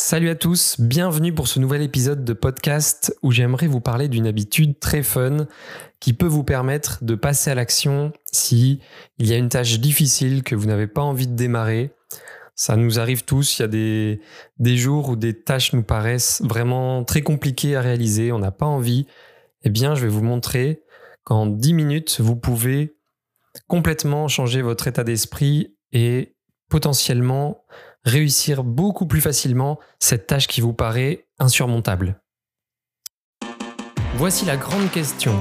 Salut à tous, bienvenue pour ce nouvel épisode de podcast où j'aimerais vous parler d'une habitude très fun qui peut vous permettre de passer à l'action si il y a une tâche difficile que vous n'avez pas envie de démarrer. Ça nous arrive tous, il y a des, des jours où des tâches nous paraissent vraiment très compliquées à réaliser, on n'a pas envie. Eh bien, je vais vous montrer qu'en 10 minutes, vous pouvez complètement changer votre état d'esprit et potentiellement réussir beaucoup plus facilement cette tâche qui vous paraît insurmontable. Voici la grande question.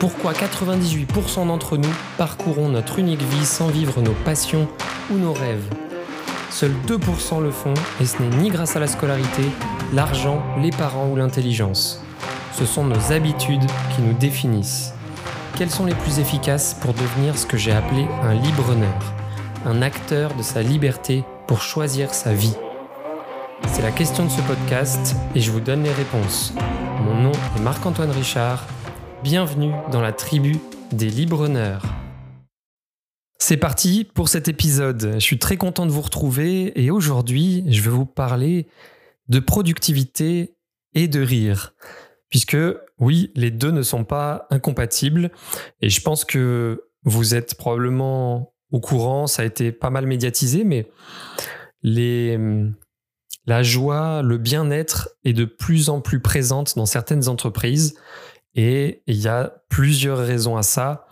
Pourquoi 98% d'entre nous parcourons notre unique vie sans vivre nos passions ou nos rêves? Seuls 2% le font et ce n'est ni grâce à la scolarité, l'argent, les parents ou l'intelligence. Ce sont nos habitudes qui nous définissent. Quelles sont les plus efficaces pour devenir ce que j'ai appelé un libre-honneur? Un acteur de sa liberté pour choisir sa vie C'est la question de ce podcast et je vous donne les réponses. Mon nom est Marc-Antoine Richard. Bienvenue dans la tribu des libre-honneurs. C'est parti pour cet épisode. Je suis très content de vous retrouver et aujourd'hui, je vais vous parler de productivité et de rire. Puisque oui, les deux ne sont pas incompatibles et je pense que vous êtes probablement au courant, ça a été pas mal médiatisé, mais les, la joie, le bien-être est de plus en plus présente dans certaines entreprises et il y a plusieurs raisons à ça.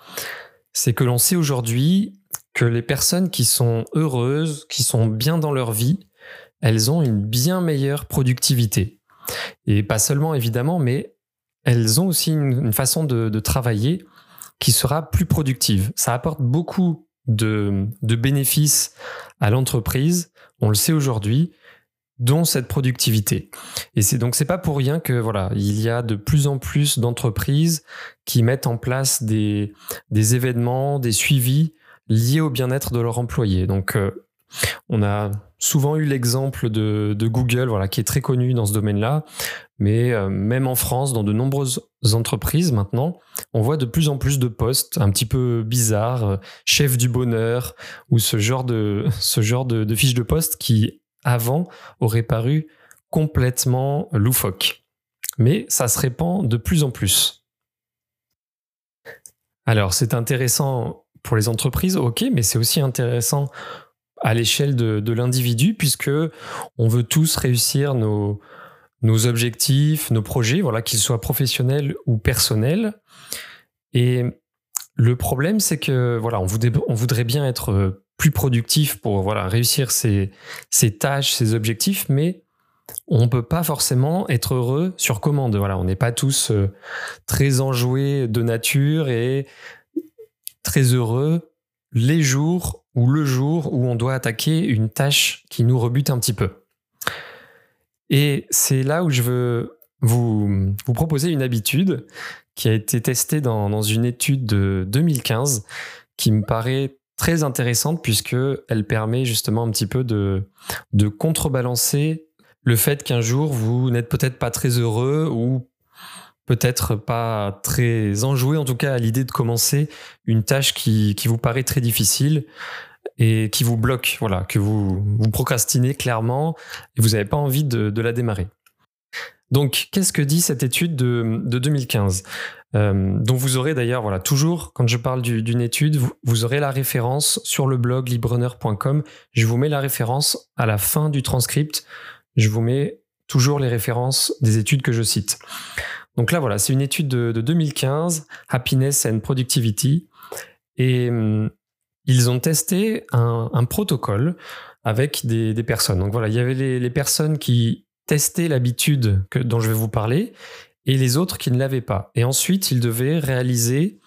C'est que l'on sait aujourd'hui que les personnes qui sont heureuses, qui sont bien dans leur vie, elles ont une bien meilleure productivité. Et pas seulement évidemment, mais elles ont aussi une, façon de, de travailler qui sera plus productive. Ça apporte beaucoup de, bénéfices à l'entreprise, on le sait aujourd'hui, dont cette productivité. Et c'est donc c'est pas pour rien que voilà, il y a de plus en plus d'entreprises qui mettent en place des, des événements, des suivis liés au bien-être de leurs employés. Donc euh, on a souvent eu l'exemple de, Google, voilà, qui est très connu dans ce domaine-là, mais euh, même en France, dans de nombreuses entreprises maintenant, on voit de plus en plus de postes un petit peu bizarres, euh, chef du bonheur, ou ce genre de, ce genre de, fiches de poste qui, avant, auraient paru complètement loufoques. Mais ça se répand de plus en plus. Alors, c'est intéressant pour les entreprises, ok, mais c'est aussi intéressant à l'échelle de, l'individu, puisque on veut tous réussir nos, objectifs, nos projets, voilà, qu'ils soient professionnels ou personnels. Et le problème, c'est que voilà, on voudrait, bien être plus productif pour voilà, réussir ses tâches, ses objectifs, mais on ne peut pas forcément être heureux sur commande. Voilà, on n'est pas tous euh, très enjoués de nature et très heureux les jours ou le jour où on doit attaquer une tâche qui nous rebute un petit peu. Et c'est là où je veux vous, proposer une habitude qui a été testée dans, une étude de 2015 qui me paraît très intéressante puisque elle permet justement un petit peu de, de contrebalancer le fait qu'un jour vous n'êtes peut-être pas très heureux ou peut-être pas très enjoué en tout cas à l'idée de commencer une tâche qui, qui, vous paraît très difficile et qui vous bloque, voilà, que vous, vous procrastinez clairement et vous n'avez pas envie de, la démarrer. Donc, qu'est-ce que dit cette étude de, de 2015 euh, dont vous aurez d'ailleurs, voilà, toujours quand je parle d'une étude, vous, vous, aurez la référence sur le blog librepreneur.com. Je vous mets la référence à la fin du transcript. Je vous mets toujours les références des études que je cite. Donc là, voilà, c'est une étude de, 2015, Happiness and Productivity. Et hum, ils ont testé un, protocole avec des, personnes. Donc voilà, il y avait les, personnes qui testaient l'habitude dont je vais vous parler et les autres qui ne l'avaient pas. Et ensuite, ils devaient réaliser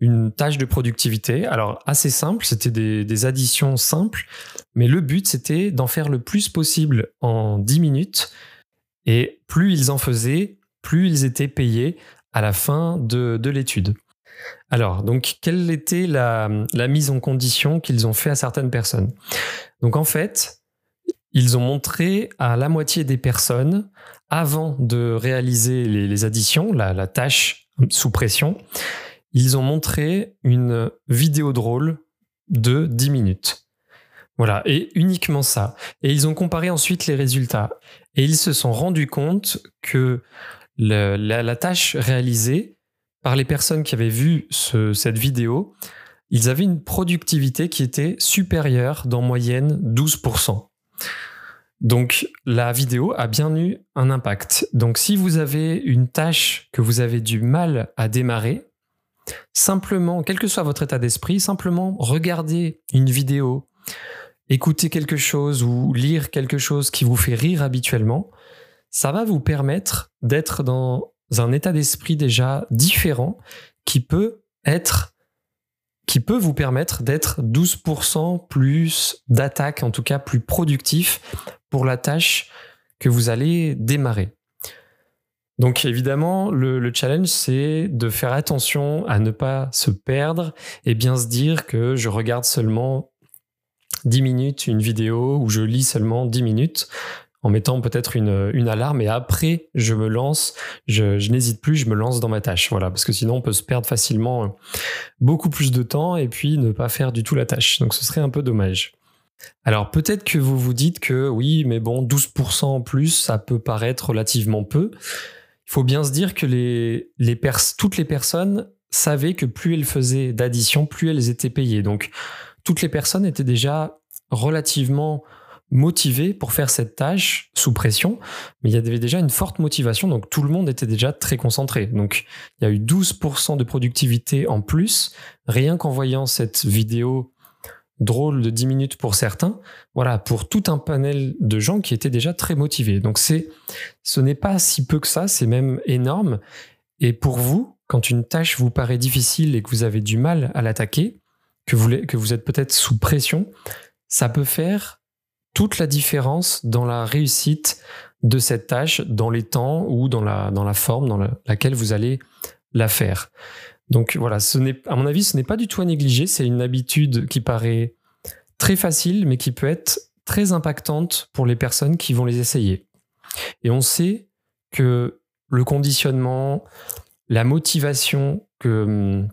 une tâche de productivité. Alors, assez simple, c'était des, des, additions simples, mais le but, c'était d'en faire le plus possible en 10 minutes. Et plus ils en faisaient, plus ils étaient payés à la fin de, l'étude. Alors, donc, quelle était la, mise en condition qu'ils ont fait à certaines personnes? Donc, en fait, ils ont montré à la moitié des personnes, avant de réaliser les, additions, la, la, tâche sous pression, ils ont montré une vidéo drôle de 10 minutes. Voilà, et uniquement ça. Et ils ont comparé ensuite les résultats. Et ils se sont rendus compte que la, tâche réalisée par les personnes qui avaient vu cette vidéo, ils avaient une productivité qui était supérieure d'en moyenne 12%. Donc la vidéo a bien eu un impact. Donc si vous avez une tâche que vous avez du mal à démarrer, simplement, quel que soit votre état d'esprit, simplement regarder une vidéo, écouter quelque chose ou lire quelque chose qui vous fait rire habituellement, ça va vous permettre d'être dans un état d'esprit déjà différent qui peut être qui peut vous permettre d'être 12% plus d'attaque, en tout cas plus productif pour la tâche que vous allez démarrer. Donc évidemment, le, challenge, c'est de faire attention à ne pas se perdre et bien se dire que je regarde seulement 10 minutes une vidéo ou je lis seulement 10 minutes en mettant peut-être une, une, alarme et après je me lance, je, n'hésite plus, je me lance dans ma tâche. Voilà, parce que sinon on peut se perdre facilement euh, beaucoup plus de temps et puis ne pas faire du tout la tâche. Donc ce serait un peu dommage. Alors peut-être que vous vous dites que oui, mais bon, 12% en plus, ça peut paraître relativement peu. Il faut bien se dire que les, les toutes les personnes savaient que plus elles faisaient d'addition, plus elles étaient payées. Donc toutes les personnes étaient déjà relativement motivé pour faire cette tâche sous pression, mais il y avait déjà une forte motivation, donc tout le monde était déjà très concentré. Donc il y a eu 12% de productivité en plus, rien qu'en voyant cette vidéo drôle de 10 minutes pour certains, voilà, pour tout un panel de gens qui étaient déjà très motivés. Donc c'est, ce n'est pas si peu que ça, c'est même énorme. Et pour vous, quand une tâche vous paraît difficile et que vous avez du mal à l'attaquer, que vous, que vous êtes peut-être sous pression, ça peut faire toute la différence dans la réussite de cette tâche, dans les temps ou dans la, dans la forme dans laquelle vous allez la faire. Donc voilà, à mon avis, ce n'est pas du tout à négliger. C'est une habitude qui paraît très facile, mais qui peut être très impactante pour les personnes qui vont les essayer. Et on sait que le conditionnement, la motivation que,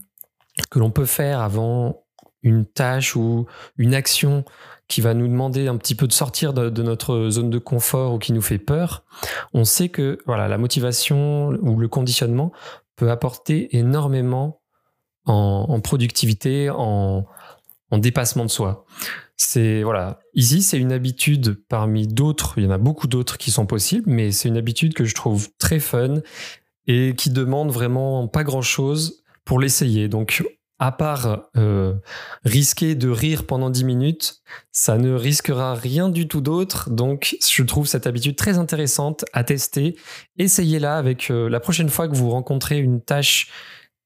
que l'on peut faire avant une tâche ou une action qui va nous demander un petit peu de sortir de, notre zone de confort ou qui nous fait peur, on sait que voilà, la motivation ou le conditionnement peut apporter énormément en, productivité, en, dépassement de soi. C'est voilà, ici c'est une habitude parmi d'autres, il y en a beaucoup d'autres qui sont possibles, mais c'est une habitude que je trouve très fun et qui demande vraiment pas grand chose pour l'essayer. Donc à part euh, risquer de rire pendant 10 minutes, ça ne risquera rien du tout d'autre. Donc, je trouve cette habitude très intéressante à tester. Essayez-la avec euh, la prochaine fois que vous rencontrez une tâche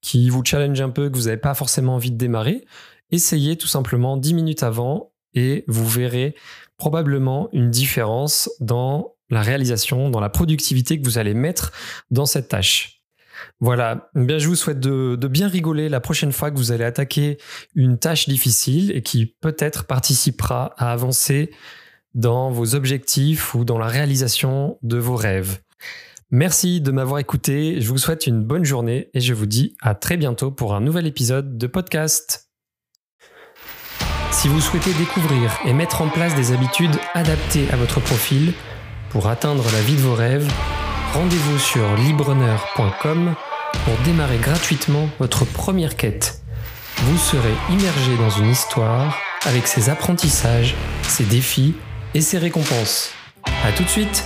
qui vous challenge un peu, que vous n'avez pas forcément envie de démarrer. Essayez tout simplement 10 minutes avant et vous verrez probablement une différence dans la réalisation, dans la productivité que vous allez mettre dans cette tâche. Voilà, bien je vous souhaite de, bien rigoler la prochaine fois que vous allez attaquer une tâche difficile et qui peut-être participera à avancer dans vos objectifs ou dans la réalisation de vos rêves. Merci de m'avoir écouté, je vous souhaite une bonne journée et je vous dis à très bientôt pour un nouvel épisode de podcast. Si vous souhaitez découvrir et mettre en place des habitudes adaptées à votre profil pour atteindre la vie de vos rêves, rendez-vous sur libreneur.com pour démarrer gratuitement votre première quête. Vous serez immergé dans une histoire avec ses apprentissages, ses défis et ses récompenses. A tout de suite